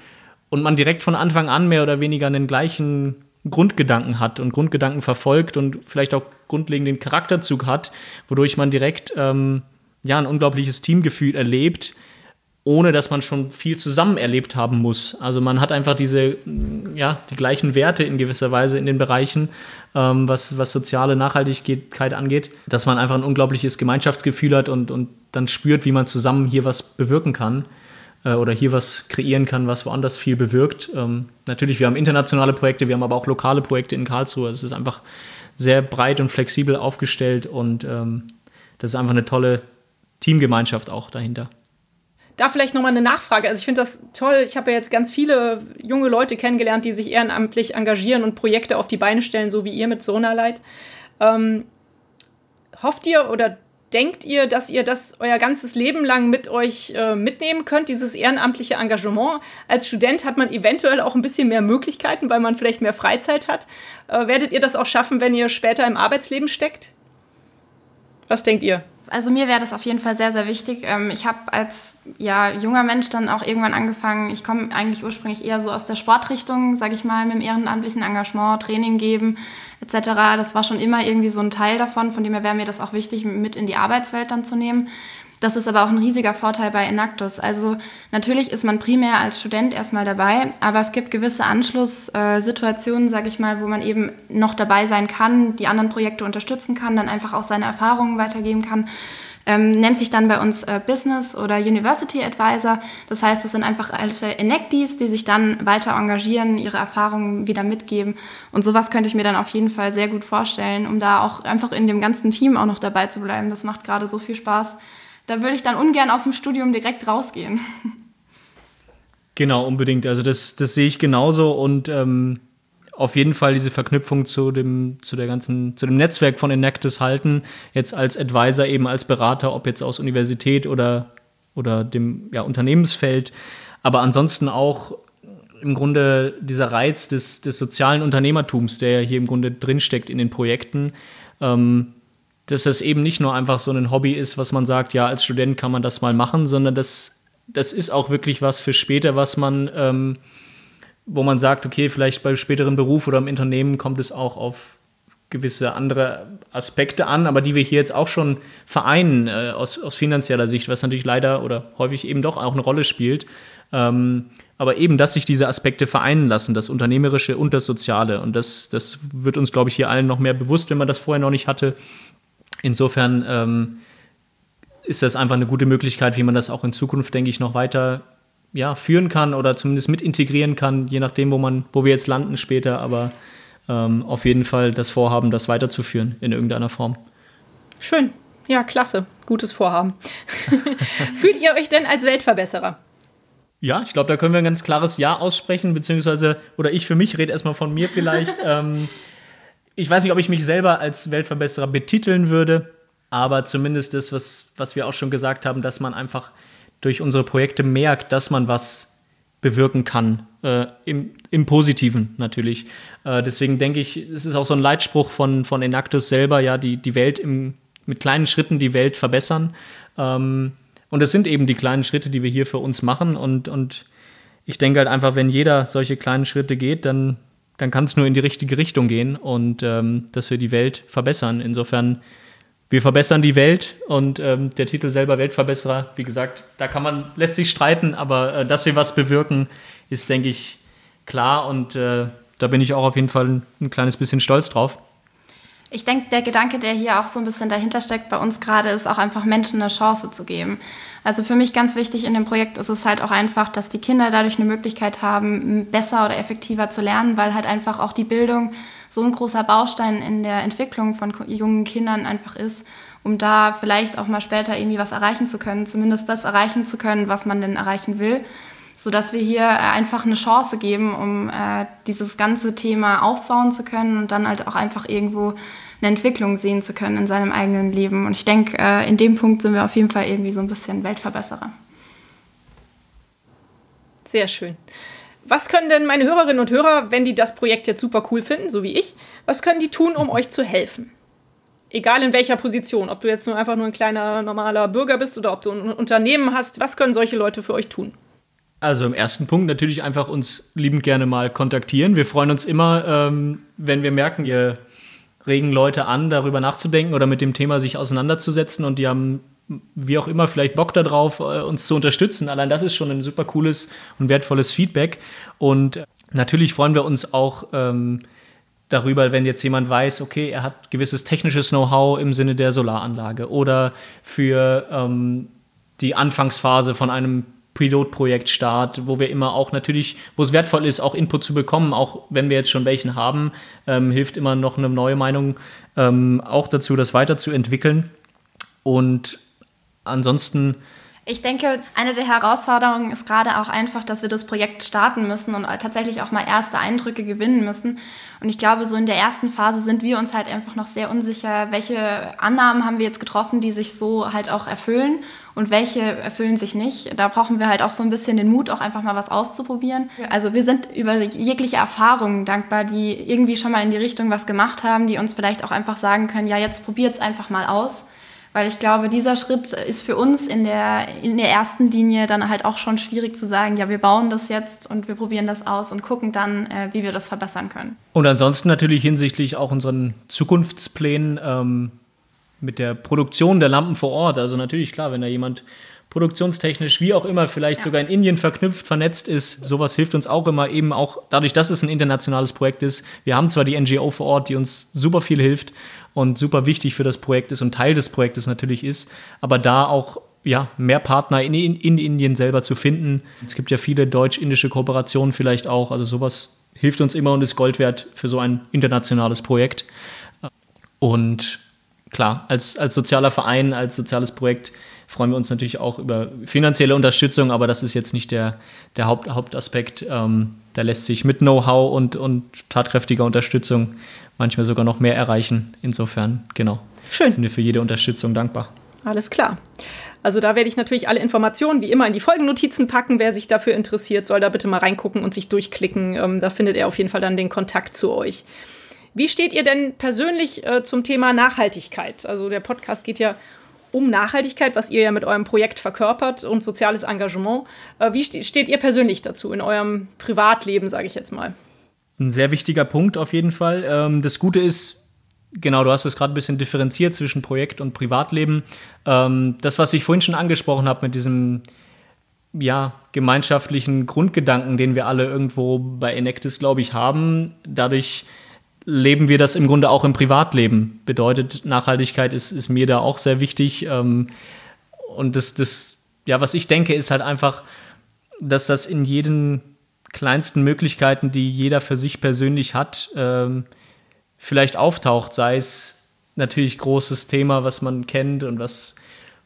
und man direkt von Anfang an mehr oder weniger den gleichen Grundgedanken hat und Grundgedanken verfolgt und vielleicht auch grundlegenden Charakterzug hat, wodurch man direkt ähm, ja, ein unglaubliches Teamgefühl erlebt, ohne dass man schon viel zusammen erlebt haben muss. Also man hat einfach diese, ja, die gleichen Werte in gewisser Weise in den Bereichen, ähm, was, was soziale Nachhaltigkeit angeht, dass man einfach ein unglaubliches Gemeinschaftsgefühl hat und, und dann spürt, wie man zusammen hier was bewirken kann äh, oder hier was kreieren kann, was woanders viel bewirkt. Ähm, natürlich, wir haben internationale Projekte, wir haben aber auch lokale Projekte in Karlsruhe. Es ist einfach sehr breit und flexibel aufgestellt und ähm, das ist einfach eine tolle Teamgemeinschaft auch dahinter. Da vielleicht nochmal eine Nachfrage. Also ich finde das toll. Ich habe ja jetzt ganz viele junge Leute kennengelernt, die sich ehrenamtlich engagieren und Projekte auf die Beine stellen, so wie ihr mit Sonalight. Ähm, hofft ihr oder denkt ihr, dass ihr das euer ganzes Leben lang mit euch äh, mitnehmen könnt, dieses ehrenamtliche Engagement? Als Student hat man eventuell auch ein bisschen mehr Möglichkeiten, weil man vielleicht mehr Freizeit hat. Äh, werdet ihr das auch schaffen, wenn ihr später im Arbeitsleben steckt? Was denkt ihr? Also mir wäre das auf jeden Fall sehr, sehr wichtig. Ähm, ich habe als ja, junger Mensch dann auch irgendwann angefangen, ich komme eigentlich ursprünglich eher so aus der Sportrichtung, sage ich mal, mit dem ehrenamtlichen Engagement, Training geben etc. Das war schon immer irgendwie so ein Teil davon, von dem her wäre mir das auch wichtig, mit in die Arbeitswelt dann zu nehmen. Das ist aber auch ein riesiger Vorteil bei Enactus. Also natürlich ist man primär als Student erstmal dabei, aber es gibt gewisse Anschlusssituationen, sage ich mal, wo man eben noch dabei sein kann, die anderen Projekte unterstützen kann, dann einfach auch seine Erfahrungen weitergeben kann. Ähm, nennt sich dann bei uns äh, Business oder University Advisor. Das heißt, es sind einfach alte Enactees, die sich dann weiter engagieren, ihre Erfahrungen wieder mitgeben. Und sowas könnte ich mir dann auf jeden Fall sehr gut vorstellen, um da auch einfach in dem ganzen Team auch noch dabei zu bleiben. Das macht gerade so viel Spaß da würde ich dann ungern aus dem Studium direkt rausgehen. Genau, unbedingt. Also das, das sehe ich genauso und ähm, auf jeden Fall diese Verknüpfung zu dem, zu der ganzen, zu dem Netzwerk von Enactus halten, jetzt als Advisor, eben als Berater, ob jetzt aus Universität oder, oder dem ja, Unternehmensfeld, aber ansonsten auch im Grunde dieser Reiz des, des sozialen Unternehmertums, der ja hier im Grunde drinsteckt in den Projekten, ähm, dass das eben nicht nur einfach so ein Hobby ist, was man sagt, ja, als Student kann man das mal machen, sondern das, das ist auch wirklich was für später, was man, ähm, wo man sagt, okay, vielleicht beim späteren Beruf oder im Unternehmen kommt es auch auf gewisse andere Aspekte an, aber die wir hier jetzt auch schon vereinen äh, aus, aus finanzieller Sicht, was natürlich leider oder häufig eben doch auch eine Rolle spielt. Ähm, aber eben, dass sich diese Aspekte vereinen lassen, das Unternehmerische und das Soziale. Und das, das wird uns, glaube ich, hier allen noch mehr bewusst, wenn man das vorher noch nicht hatte. Insofern ähm, ist das einfach eine gute Möglichkeit, wie man das auch in Zukunft, denke ich, noch weiter ja, führen kann oder zumindest mit integrieren kann, je nachdem, wo, man, wo wir jetzt landen später. Aber ähm, auf jeden Fall das Vorhaben, das weiterzuführen in irgendeiner Form. Schön. Ja, klasse. Gutes Vorhaben. Fühlt ihr euch denn als Weltverbesserer? Ja, ich glaube, da können wir ein ganz klares Ja aussprechen, beziehungsweise, oder ich für mich rede erstmal von mir vielleicht. ähm, ich weiß nicht, ob ich mich selber als Weltverbesserer betiteln würde, aber zumindest das, was, was wir auch schon gesagt haben, dass man einfach durch unsere Projekte merkt, dass man was bewirken kann. Äh, im, im, Positiven natürlich. Äh, deswegen denke ich, es ist auch so ein Leitspruch von, von Enactus selber, ja, die, die Welt im, mit kleinen Schritten die Welt verbessern. Ähm, und es sind eben die kleinen Schritte, die wir hier für uns machen. Und, und ich denke halt einfach, wenn jeder solche kleinen Schritte geht, dann dann kann es nur in die richtige Richtung gehen und ähm, dass wir die Welt verbessern. Insofern, wir verbessern die Welt und ähm, der Titel selber Weltverbesserer, wie gesagt, da kann man, lässt sich streiten, aber äh, dass wir was bewirken, ist, denke ich, klar und äh, da bin ich auch auf jeden Fall ein, ein kleines bisschen stolz drauf. Ich denke, der Gedanke, der hier auch so ein bisschen dahinter steckt bei uns gerade, ist auch einfach Menschen eine Chance zu geben. Also für mich ganz wichtig in dem Projekt ist es halt auch einfach, dass die Kinder dadurch eine Möglichkeit haben, besser oder effektiver zu lernen, weil halt einfach auch die Bildung so ein großer Baustein in der Entwicklung von jungen Kindern einfach ist, um da vielleicht auch mal später irgendwie was erreichen zu können, zumindest das erreichen zu können, was man denn erreichen will, sodass wir hier äh, einfach eine Chance geben, um äh, dieses ganze Thema aufbauen zu können und dann halt auch einfach irgendwo eine Entwicklung sehen zu können in seinem eigenen Leben. Und ich denke, äh, in dem Punkt sind wir auf jeden Fall irgendwie so ein bisschen Weltverbesserer. Sehr schön. Was können denn meine Hörerinnen und Hörer, wenn die das Projekt jetzt super cool finden, so wie ich, was können die tun, um euch zu helfen? Egal in welcher Position, ob du jetzt nur einfach nur ein kleiner normaler Bürger bist oder ob du ein Unternehmen hast, was können solche Leute für euch tun? Also im ersten Punkt natürlich einfach uns liebend gerne mal kontaktieren. Wir freuen uns immer, ähm, wenn wir merken, ihr regen Leute an, darüber nachzudenken oder mit dem Thema sich auseinanderzusetzen und die haben wie auch immer, vielleicht Bock darauf, äh, uns zu unterstützen. Allein das ist schon ein super cooles und wertvolles Feedback. Und natürlich freuen wir uns auch ähm, darüber, wenn jetzt jemand weiß, okay, er hat gewisses technisches Know-how im Sinne der Solaranlage oder für ähm, die Anfangsphase von einem Pilotprojektstart, wo wir immer auch natürlich, wo es wertvoll ist, auch Input zu bekommen, auch wenn wir jetzt schon welchen haben, ähm, hilft immer noch eine neue Meinung ähm, auch dazu, das weiterzuentwickeln. Und ansonsten ich denke, eine der Herausforderungen ist gerade auch einfach, dass wir das Projekt starten müssen und tatsächlich auch mal erste Eindrücke gewinnen müssen. Und ich glaube, so in der ersten Phase sind wir uns halt einfach noch sehr unsicher, welche Annahmen haben wir jetzt getroffen, die sich so halt auch erfüllen und welche erfüllen sich nicht. Da brauchen wir halt auch so ein bisschen den Mut, auch einfach mal was auszuprobieren. Also wir sind über jegliche Erfahrungen dankbar, die irgendwie schon mal in die Richtung was gemacht haben, die uns vielleicht auch einfach sagen können, ja, jetzt probiert es einfach mal aus weil ich glaube, dieser Schritt ist für uns in der, in der ersten Linie dann halt auch schon schwierig zu sagen, ja, wir bauen das jetzt und wir probieren das aus und gucken dann, äh, wie wir das verbessern können. Und ansonsten natürlich hinsichtlich auch unseren Zukunftsplänen ähm, mit der Produktion der Lampen vor Ort. Also natürlich, klar, wenn da jemand produktionstechnisch, wie auch immer, vielleicht ja. sogar in Indien verknüpft, vernetzt ist. Sowas hilft uns auch immer, eben auch dadurch, dass es ein internationales Projekt ist. Wir haben zwar die NGO vor Ort, die uns super viel hilft und super wichtig für das Projekt ist und Teil des Projektes natürlich ist, aber da auch ja, mehr Partner in, in, in Indien selber zu finden. Es gibt ja viele deutsch-indische Kooperationen vielleicht auch, also sowas hilft uns immer und ist Gold wert für so ein internationales Projekt. Und klar, als, als sozialer Verein, als soziales Projekt freuen wir uns natürlich auch über finanzielle Unterstützung, aber das ist jetzt nicht der, der Haupt, Hauptaspekt. Ähm, da lässt sich mit Know-how und, und tatkräftiger Unterstützung manchmal sogar noch mehr erreichen. Insofern, genau. Schön. Sind wir für jede Unterstützung dankbar. Alles klar. Also da werde ich natürlich alle Informationen wie immer in die Folgennotizen packen. Wer sich dafür interessiert, soll da bitte mal reingucken und sich durchklicken. Ähm, da findet er auf jeden Fall dann den Kontakt zu euch. Wie steht ihr denn persönlich äh, zum Thema Nachhaltigkeit? Also der Podcast geht ja um Nachhaltigkeit, was ihr ja mit eurem Projekt verkörpert und soziales Engagement. Äh, wie steht ihr persönlich dazu in eurem Privatleben, sage ich jetzt mal? Ein sehr wichtiger Punkt auf jeden Fall. Ähm, das Gute ist, genau, du hast es gerade ein bisschen differenziert zwischen Projekt und Privatleben. Ähm, das, was ich vorhin schon angesprochen habe mit diesem ja, gemeinschaftlichen Grundgedanken, den wir alle irgendwo bei Enactus, glaube ich, haben, dadurch leben wir das im Grunde auch im Privatleben. Bedeutet, Nachhaltigkeit ist, ist mir da auch sehr wichtig. Ähm, und das, das, ja, was ich denke, ist halt einfach, dass das in jeden kleinsten Möglichkeiten, die jeder für sich persönlich hat, ähm, vielleicht auftaucht. Sei es natürlich großes Thema, was man kennt und was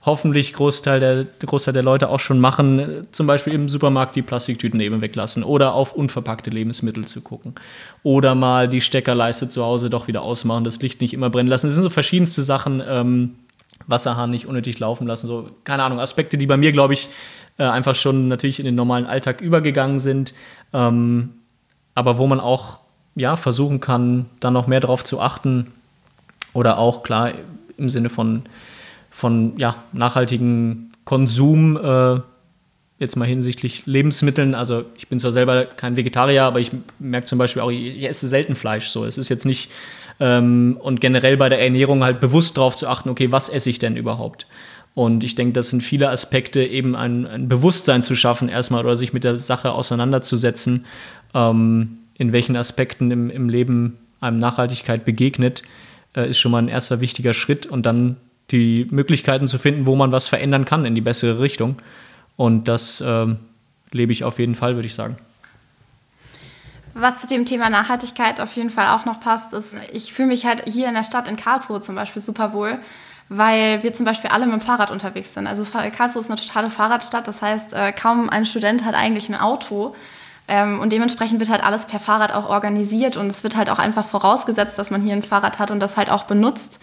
hoffentlich Großteil der, Großteil der Leute auch schon machen, zum Beispiel im Supermarkt die Plastiktüten eben weglassen oder auf unverpackte Lebensmittel zu gucken. Oder mal die Steckerleiste zu Hause doch wieder ausmachen, das Licht nicht immer brennen lassen. Das sind so verschiedenste Sachen, ähm, Wasserhahn nicht unnötig laufen lassen, so, keine Ahnung, Aspekte, die bei mir, glaube ich, äh, einfach schon natürlich in den normalen Alltag übergegangen sind, ähm, aber wo man auch ja, versuchen kann, da noch mehr drauf zu achten oder auch klar im Sinne von von ja, nachhaltigem Konsum, äh, jetzt mal hinsichtlich Lebensmitteln. Also ich bin zwar selber kein Vegetarier, aber ich merke zum Beispiel auch, ich, ich esse selten Fleisch. So, es ist jetzt nicht ähm, und generell bei der Ernährung halt bewusst darauf zu achten, okay, was esse ich denn überhaupt? Und ich denke, das sind viele Aspekte, eben ein, ein Bewusstsein zu schaffen, erstmal oder sich mit der Sache auseinanderzusetzen, ähm, in welchen Aspekten im, im Leben einem Nachhaltigkeit begegnet, äh, ist schon mal ein erster wichtiger Schritt und dann die Möglichkeiten zu finden, wo man was verändern kann in die bessere Richtung. Und das ähm, lebe ich auf jeden Fall, würde ich sagen. Was zu dem Thema Nachhaltigkeit auf jeden Fall auch noch passt, ist, ich fühle mich halt hier in der Stadt in Karlsruhe zum Beispiel super wohl, weil wir zum Beispiel alle mit dem Fahrrad unterwegs sind. Also Karlsruhe ist eine totale Fahrradstadt, das heißt, äh, kaum ein Student hat eigentlich ein Auto. Ähm, und dementsprechend wird halt alles per Fahrrad auch organisiert und es wird halt auch einfach vorausgesetzt, dass man hier ein Fahrrad hat und das halt auch benutzt.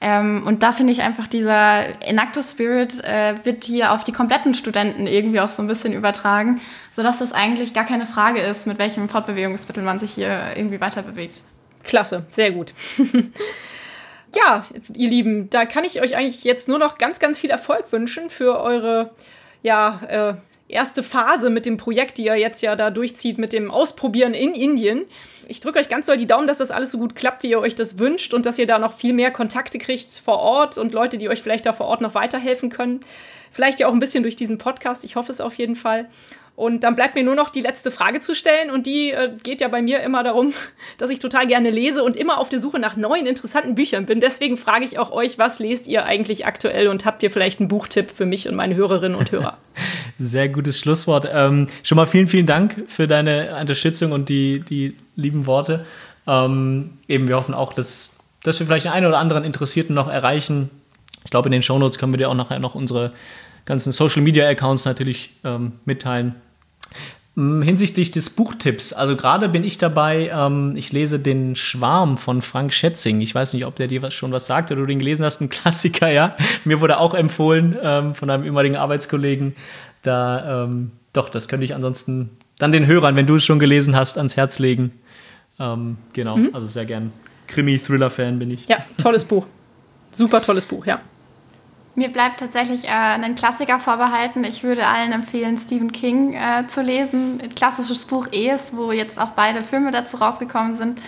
Ähm, und da finde ich einfach, dieser Enactus Spirit äh, wird hier auf die kompletten Studenten irgendwie auch so ein bisschen übertragen, sodass das eigentlich gar keine Frage ist, mit welchem Fortbewegungsmittel man sich hier irgendwie weiter bewegt. Klasse, sehr gut. ja, ihr Lieben, da kann ich euch eigentlich jetzt nur noch ganz, ganz viel Erfolg wünschen für eure ja, äh, erste Phase mit dem Projekt, die ihr jetzt ja da durchzieht, mit dem Ausprobieren in Indien. Ich drücke euch ganz doll die Daumen, dass das alles so gut klappt, wie ihr euch das wünscht und dass ihr da noch viel mehr Kontakte kriegt vor Ort und Leute, die euch vielleicht da vor Ort noch weiterhelfen können. Vielleicht ja auch ein bisschen durch diesen Podcast. Ich hoffe es auf jeden Fall. Und dann bleibt mir nur noch die letzte Frage zu stellen. Und die äh, geht ja bei mir immer darum, dass ich total gerne lese und immer auf der Suche nach neuen, interessanten Büchern bin. Deswegen frage ich auch euch, was lest ihr eigentlich aktuell und habt ihr vielleicht einen Buchtipp für mich und meine Hörerinnen und Hörer? Sehr gutes Schlusswort. Ähm, schon mal vielen, vielen Dank für deine Unterstützung und die, die lieben Worte. Ähm, eben, wir hoffen auch, dass, dass wir vielleicht den einen oder anderen Interessierten noch erreichen. Ich glaube, in den Shownotes können wir dir auch nachher noch unsere ganzen Social Media Accounts natürlich ähm, mitteilen. Hinsichtlich des Buchtipps, also gerade bin ich dabei, ähm, ich lese den Schwarm von Frank Schätzing. Ich weiß nicht, ob der dir was, schon was sagt oder du den gelesen hast, ein Klassiker, ja. Mir wurde auch empfohlen ähm, von einem ehemaligen Arbeitskollegen. Da, ähm, doch, das könnte ich ansonsten dann den Hörern, wenn du es schon gelesen hast, ans Herz legen. Ähm, genau, mhm. also sehr gern. Krimi-Thriller-Fan bin ich. Ja, tolles Buch. Super tolles Buch, ja. Mir bleibt tatsächlich äh, ein Klassiker vorbehalten. Ich würde allen empfehlen, Stephen King äh, zu lesen. Ein klassisches Buch Es, wo jetzt auch beide Filme dazu rausgekommen sind.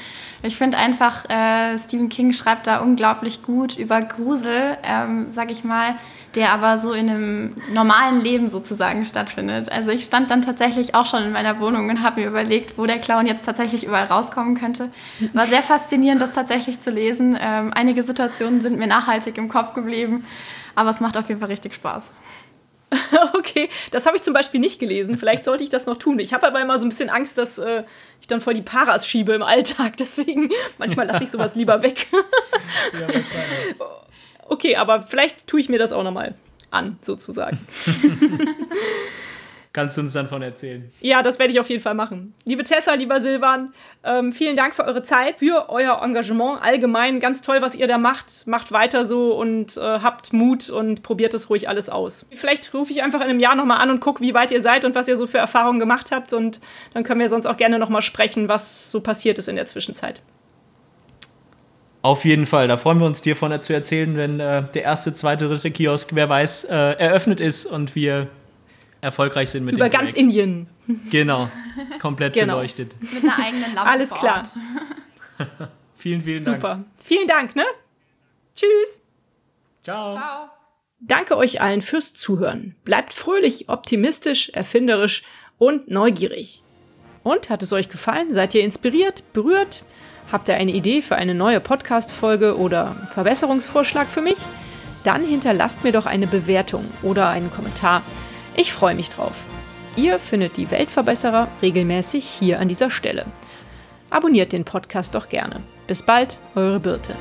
Ich finde einfach, äh, Stephen King schreibt da unglaublich gut über Grusel, ähm, sag ich mal, der aber so in einem normalen Leben sozusagen stattfindet. Also ich stand dann tatsächlich auch schon in meiner Wohnung und habe mir überlegt, wo der Clown jetzt tatsächlich überall rauskommen könnte. War sehr faszinierend, das tatsächlich zu lesen. Ähm, einige Situationen sind mir nachhaltig im Kopf geblieben. Aber es macht auf jeden Fall richtig Spaß. okay, das habe ich zum Beispiel nicht gelesen. Vielleicht sollte ich das noch tun. Ich habe aber immer so ein bisschen Angst, dass äh, ich dann voll die Paras schiebe im Alltag. Deswegen manchmal lasse ich sowas lieber weg. ja, okay, aber vielleicht tue ich mir das auch noch mal an, sozusagen. Kannst du uns dann von erzählen. Ja, das werde ich auf jeden Fall machen. Liebe Tessa, lieber Silvan, ähm, vielen Dank für eure Zeit, für euer Engagement allgemein. Ganz toll, was ihr da macht. Macht weiter so und äh, habt Mut und probiert es ruhig alles aus. Vielleicht rufe ich einfach in einem Jahr nochmal an und gucke, wie weit ihr seid und was ihr so für Erfahrungen gemacht habt. Und dann können wir sonst auch gerne nochmal sprechen, was so passiert ist in der Zwischenzeit. Auf jeden Fall, da freuen wir uns dir von zu erzählen, wenn äh, der erste, zweite, dritte Kiosk, wer weiß, äh, eröffnet ist und wir erfolgreich sind mit Über dem ganz Indien. Genau, komplett genau. beleuchtet. Mit einer eigenen Lampe. Alles klar. vielen, vielen Dank. Super. Vielen Dank, ne? Tschüss. Ciao. Ciao. Danke euch allen fürs Zuhören. Bleibt fröhlich, optimistisch, erfinderisch und neugierig. Und hat es euch gefallen? Seid ihr inspiriert, berührt? Habt ihr eine Idee für eine neue Podcast-Folge oder Verbesserungsvorschlag für mich? Dann hinterlasst mir doch eine Bewertung oder einen Kommentar. Ich freue mich drauf. Ihr findet die Weltverbesserer regelmäßig hier an dieser Stelle. Abonniert den Podcast doch gerne. Bis bald, eure Birte.